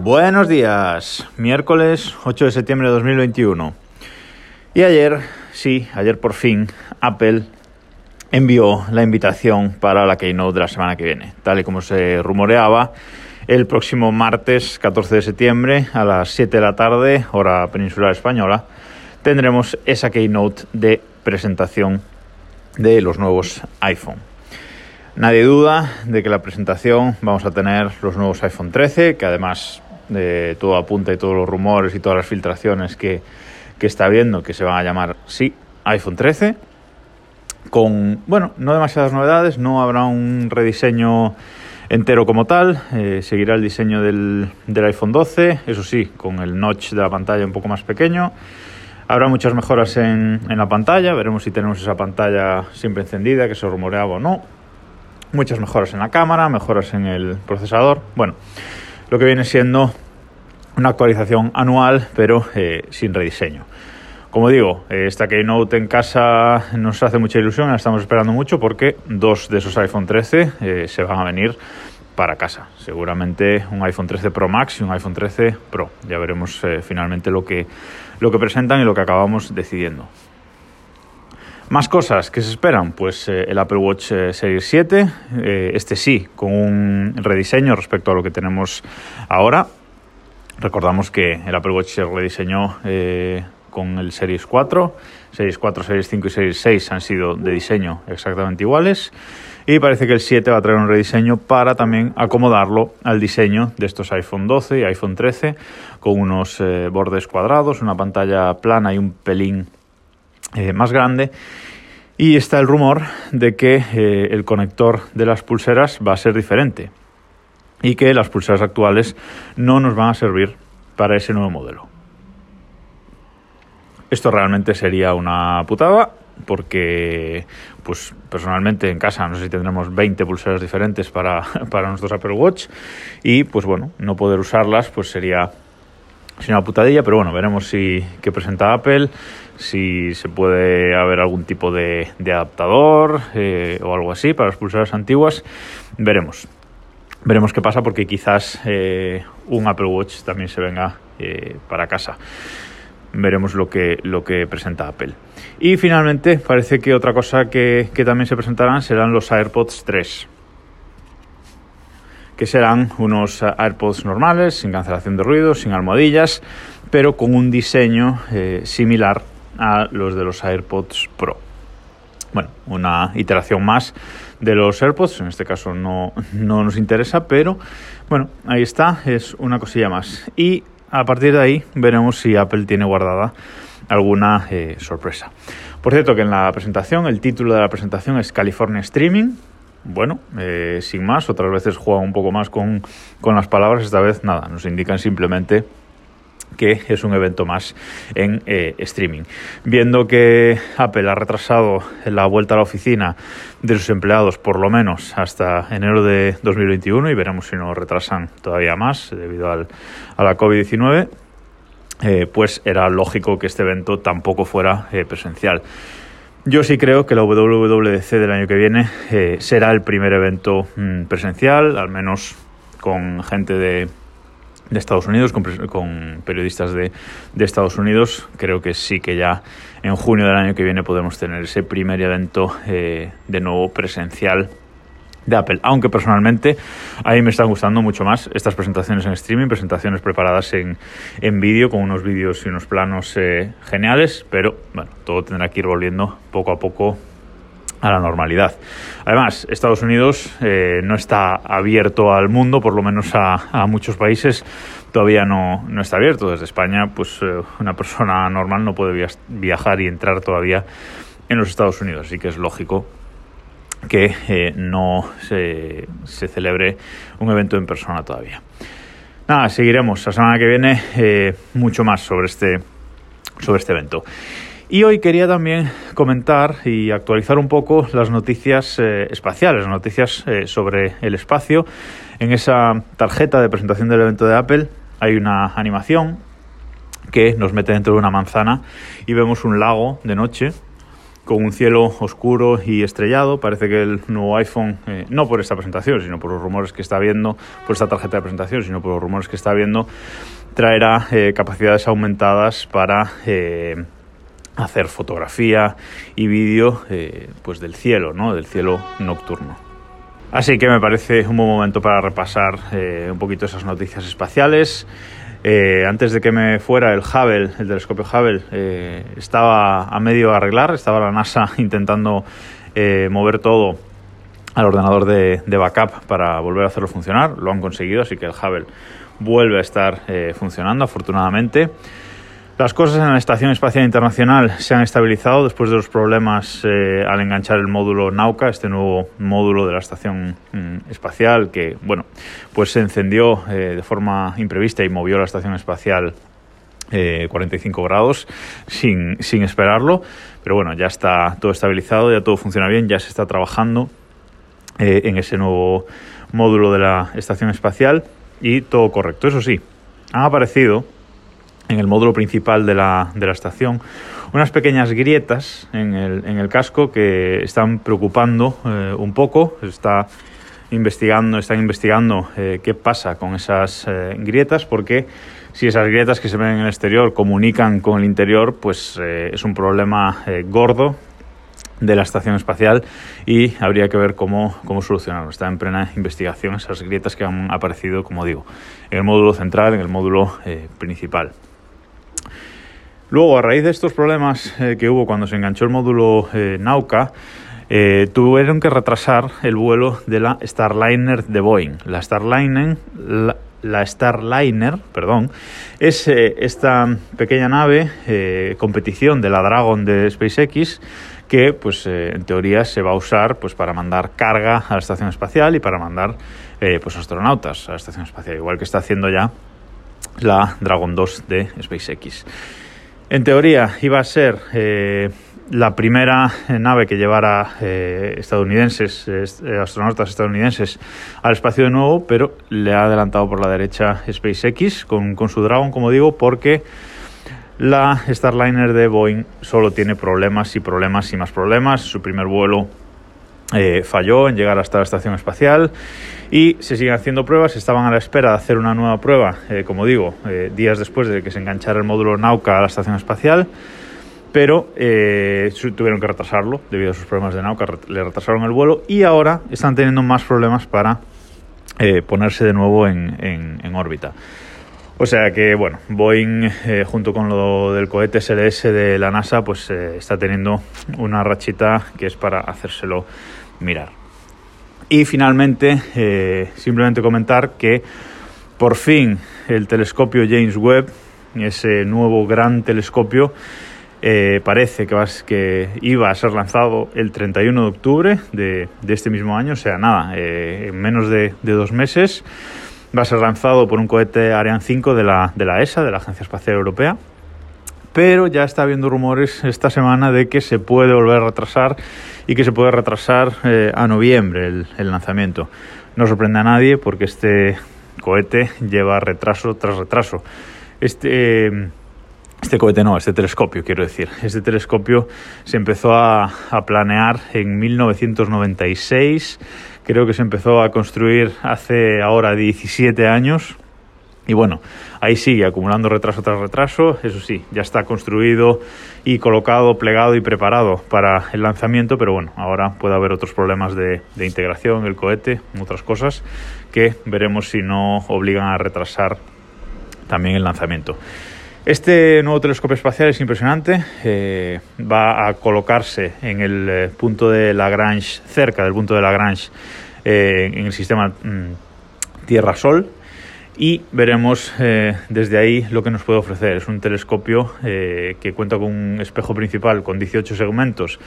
Buenos días, miércoles 8 de septiembre de 2021. Y ayer, sí, ayer por fin, Apple envió la invitación para la Keynote de la semana que viene. Tal y como se rumoreaba, el próximo martes 14 de septiembre a las 7 de la tarde, hora peninsular española, tendremos esa Keynote de presentación de los nuevos iPhone. Nadie duda de que la presentación vamos a tener los nuevos iPhone 13, que además de todo apunta y todos los rumores y todas las filtraciones que, está viendo, que se van a llamar, sí, iPhone 13, con, bueno, no demasiadas novedades, no habrá un rediseño entero como tal, eh, seguirá el diseño del, del iPhone 12, eso sí, con el notch de la pantalla un poco más pequeño. Habrá muchas mejoras en, en, la pantalla, veremos si tenemos esa pantalla siempre encendida, que se rumoreaba o no. Muchas mejoras en la cámara, mejoras en el procesador. Bueno, lo que viene siendo una actualización anual, pero eh, sin rediseño. Como digo, eh, esta Keynote en casa nos hace mucha ilusión, la estamos esperando mucho porque dos de esos iPhone 13 eh, se van a venir para casa. Seguramente un iPhone 13 Pro Max y un iPhone 13 Pro. Ya veremos finalmente lo que, lo que presentan y lo que acabamos decidiendo. Más cosas que se esperan, pues el Apple Watch Series 7, este sí, con un rediseño respecto a lo que tenemos ahora, Recordamos que el Apple Watch se rediseñó eh, con el Series 4. Series 4, Series 5 y Series 6 han sido de diseño exactamente iguales. Y parece que el 7 va a traer un rediseño para también acomodarlo al diseño de estos iPhone 12 y iPhone 13, con unos eh, bordes cuadrados, una pantalla plana y un pelín eh, más grande. Y está el rumor de que el conector de las pulseras va a ser diferente y que las pulseras actuales no nos van a servir para ese nuevo modelo. Esto realmente sería una putada porque pues personalmente en casa no sé si tendremos 20 pulseras diferentes para, para nuestros Apple Watch y pues bueno, no poder usarlas pues sería, una putadilla, pero bueno, veremos si qué presenta Apple, si se puede haber algún tipo de, adaptador eh, o algo así para las pulseras antiguas, veremos. Veremos qué pasa porque quizás eh, un Apple Watch también se venga eh, para casa. Veremos lo que, lo que presenta Apple. Y finalmente, parece que otra cosa que, también se presentarán serán los AirPods 3 que serán unos AirPods normales, sin cancelación de ruido, sin almohadillas, pero con un diseño eh, similar a los de los AirPods Pro. Bueno, una iteración más de los AirPods, en este caso no, no nos interesa, pero bueno, ahí está, es una cosilla más. Y a partir de ahí veremos si Apple tiene guardada alguna eh, sorpresa. Por cierto, que en la presentación, el título de la presentación es California Streaming. Bueno, eh, sin más, otras veces juegan un poco más con, con las palabras, esta vez nada, nos indican simplemente que es un evento más en eh, streaming. Viendo que Apple ha retrasado la vuelta a la oficina de sus empleados por lo menos hasta enero de 2021 y veremos si no retrasan todavía más debido al, a la COVID-19, eh, pues era lógico que este evento tampoco fuera eh, presencial. Yo sí creo que la WWDC del año que viene será el primer evento mm, presencial, al menos con gente de de Estados Unidos, con, periodistas de, Estados Unidos. Creo que sí que ya en junio del año que viene podemos tener ese primer evento eh, de nuevo presencial de Apple. Aunque personalmente a mí me están gustando mucho más estas presentaciones en streaming, presentaciones preparadas en, en vídeo con unos vídeos y unos planos eh, geniales, pero bueno, todo tendrá que ir volviendo poco a poco a la normalidad. Además, Estados Unidos eh, no está abierto al mundo, por lo menos a, muchos países todavía no, no, está abierto. Desde España, pues eh, una persona normal no puede viajar y entrar todavía en los Estados Unidos, así que es lógico que eh, no se, celebre un evento en persona todavía. Nada, seguiremos la semana que viene mucho más sobre este, sobre este evento. Y hoy quería también comentar y actualizar un poco las noticias eh, espaciales, noticias eh, sobre el espacio. En esa tarjeta de presentación del evento de Apple hay una animación que nos mete dentro de una manzana y vemos un lago de noche con un cielo oscuro y estrellado. Parece que el nuevo iPhone, eh, no por esta presentación, sino por los rumores que está viendo, por esta tarjeta de presentación, sino por los rumores que está viendo, traerá eh, capacidades aumentadas para eh, hacer fotografía y vídeo pues del cielo, ¿no? del cielo nocturno. Así que me parece un buen momento para repasar un poquito esas noticias espaciales. Eh, antes de que me fuera el Hubble, el telescopio Hubble, eh, estaba a medio arreglar, estaba la NASA intentando eh, mover todo al ordenador de, de, backup para volver a hacerlo funcionar. Lo han conseguido, así que el Hubble vuelve a estar funcionando, afortunadamente. Las cosas en la Estación Espacial Internacional se han estabilizado después de los problemas eh, al enganchar el módulo Nauka, este nuevo módulo de la Estación mm, Espacial que, bueno, pues se encendió eh, de forma imprevista y movió la Estación Espacial 45 eh, grados sin, sin esperarlo. Pero bueno, ya está todo estabilizado, ya todo funciona bien, ya se está trabajando en ese nuevo módulo de la Estación Espacial y todo correcto. Eso sí, han aparecido en el módulo principal de la, de la estación, unas pequeñas grietas en el, en el casco que están preocupando eh, un poco. Está investigando, están investigando eh, qué pasa con esas eh, grietas, porque si esas grietas que se ven en el exterior comunican con el interior, pues es un problema gordo de la estación espacial y habría que ver cómo, cómo solucionarlo. Está en plena investigación esas grietas que han aparecido, como digo, en el módulo central, en el módulo principal. Luego, a raíz de estos problemas eh, que hubo cuando se enganchó el módulo eh, Nauka, eh, tuvieron que retrasar el vuelo de la Starliner de Boeing. La Starliner, la, Starliner, perdón, es esta pequeña nave competición de la Dragon de SpaceX que, pues, en teoría se va a usar, pues, para mandar carga a la estación espacial y para mandar, pues, astronautas a la estación espacial, igual que está haciendo ya la Dragon 2 de SpaceX. En teoría iba a ser eh, la primera nave que llevara eh, estadounidenses, eh, astronautas estadounidenses al espacio de nuevo, pero le ha adelantado por la derecha SpaceX con su Dragon, como digo, porque la Starliner de Boeing solo tiene problemas y problemas y más problemas. Su primer vuelo eh, falló en llegar hasta la estación espacial y se siguen haciendo pruebas. Estaban a la espera de hacer una nueva prueba, eh, como digo, eh, días después de que se enganchara el módulo Nauka a la estación espacial, pero tuvieron que retrasarlo debido a sus problemas de Nauka, le retrasaron el vuelo y ahora están teniendo más problemas para ponerse de nuevo en, en, órbita. O sea que, bueno, Boeing, junto con lo del cohete SLS de la NASA, pues está teniendo una rachita que es para hacérselo mirar. Y finalmente, eh, simplemente comentar que por fin el telescopio James Webb, ese nuevo gran telescopio, eh, parece que, iba a ser lanzado el 31 de octubre de, este mismo año, o sea, nada, eh, en menos de, dos meses. Va a ser lanzado por un cohete Ariane 5 de la, de la ESA, de la Agencia Espacial Europea pero ya está habiendo rumores esta semana de que se puede volver a retrasar y que se puede retrasar eh, a noviembre el, lanzamiento. No sorprende a nadie porque este cohete lleva retraso tras retraso. Este, este cohete no, este telescopio quiero decir. Este telescopio se empezó a, a planear en 1996, creo que se empezó a construir hace ahora 17 años. Y bueno, ahí sigue acumulando retraso tras retraso, eso sí, ya está construido y colocado, plegado y preparado para el lanzamiento, pero bueno, ahora puede haber otros problemas de, integración, el cohete, otras cosas que veremos si no obligan a retrasar también el lanzamiento. Este nuevo telescopio espacial es impresionante, eh, va a colocarse en el eh, punto de Lagrange, cerca del punto de Lagrange, eh, en el sistema mm, Tierra-Sol, y veremos desde ahí lo que nos puede ofrecer. Es un telescopio que cuenta con un espejo principal con 18 segmentos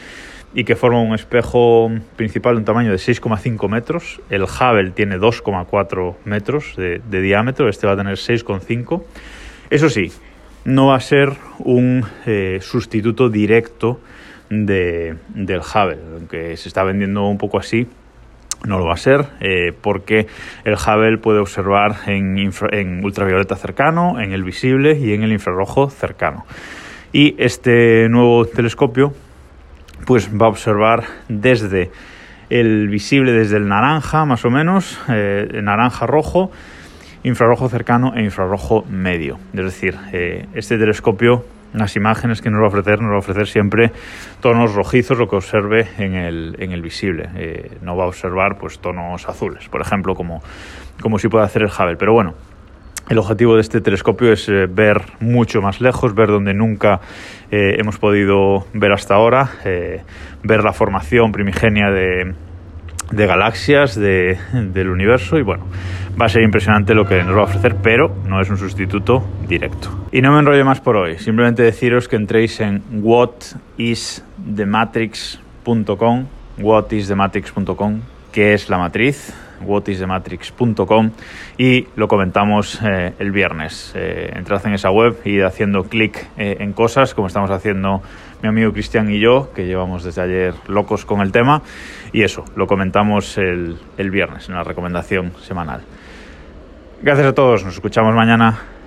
y que forma un espejo principal de un tamaño de 6,5 metros. El Hubble tiene 2,4 metros de, diámetro, este va a tener 6,5. Eso sí, no va a ser un eh, sustituto directo de, del Hubble, aunque se está vendiendo un poco así no lo va a ser eh, porque el Hubble puede observar en, en, ultravioleta cercano, en el visible y en el infrarrojo cercano. Y este nuevo telescopio pues va a observar desde el visible, desde el naranja más o menos, eh, naranja rojo, infrarrojo cercano e infrarrojo medio. Es decir, eh, este telescopio, las imágenes que nos va a ofrecer, nos va a ofrecer siempre tonos rojizos, lo que observe en el, en el visible. Eh, no va a observar pues tonos azules, por ejemplo, como, como si puede hacer el Hubble. Pero bueno, el objetivo de este telescopio es eh, ver mucho más lejos, ver donde nunca hemos podido ver hasta ahora, ver la formación primigenia de, de galaxias de, del universo y bueno, va a ser impresionante lo que nos va a ofrecer, pero no es un sustituto directo. Y no me enrollo más por hoy, simplemente deciros que entréis en whatisthematrix.com, whatisthematrix.com, que es la matriz, whatisthematrix.com y lo comentamos eh, el viernes. Eh, entrad en esa web y haciendo clic eh, en cosas, como estamos haciendo mi amigo Cristian y yo, que llevamos desde ayer locos con el tema, y eso, lo comentamos el, el viernes en la recomendación semanal. Gracias a todos, nos escuchamos mañana.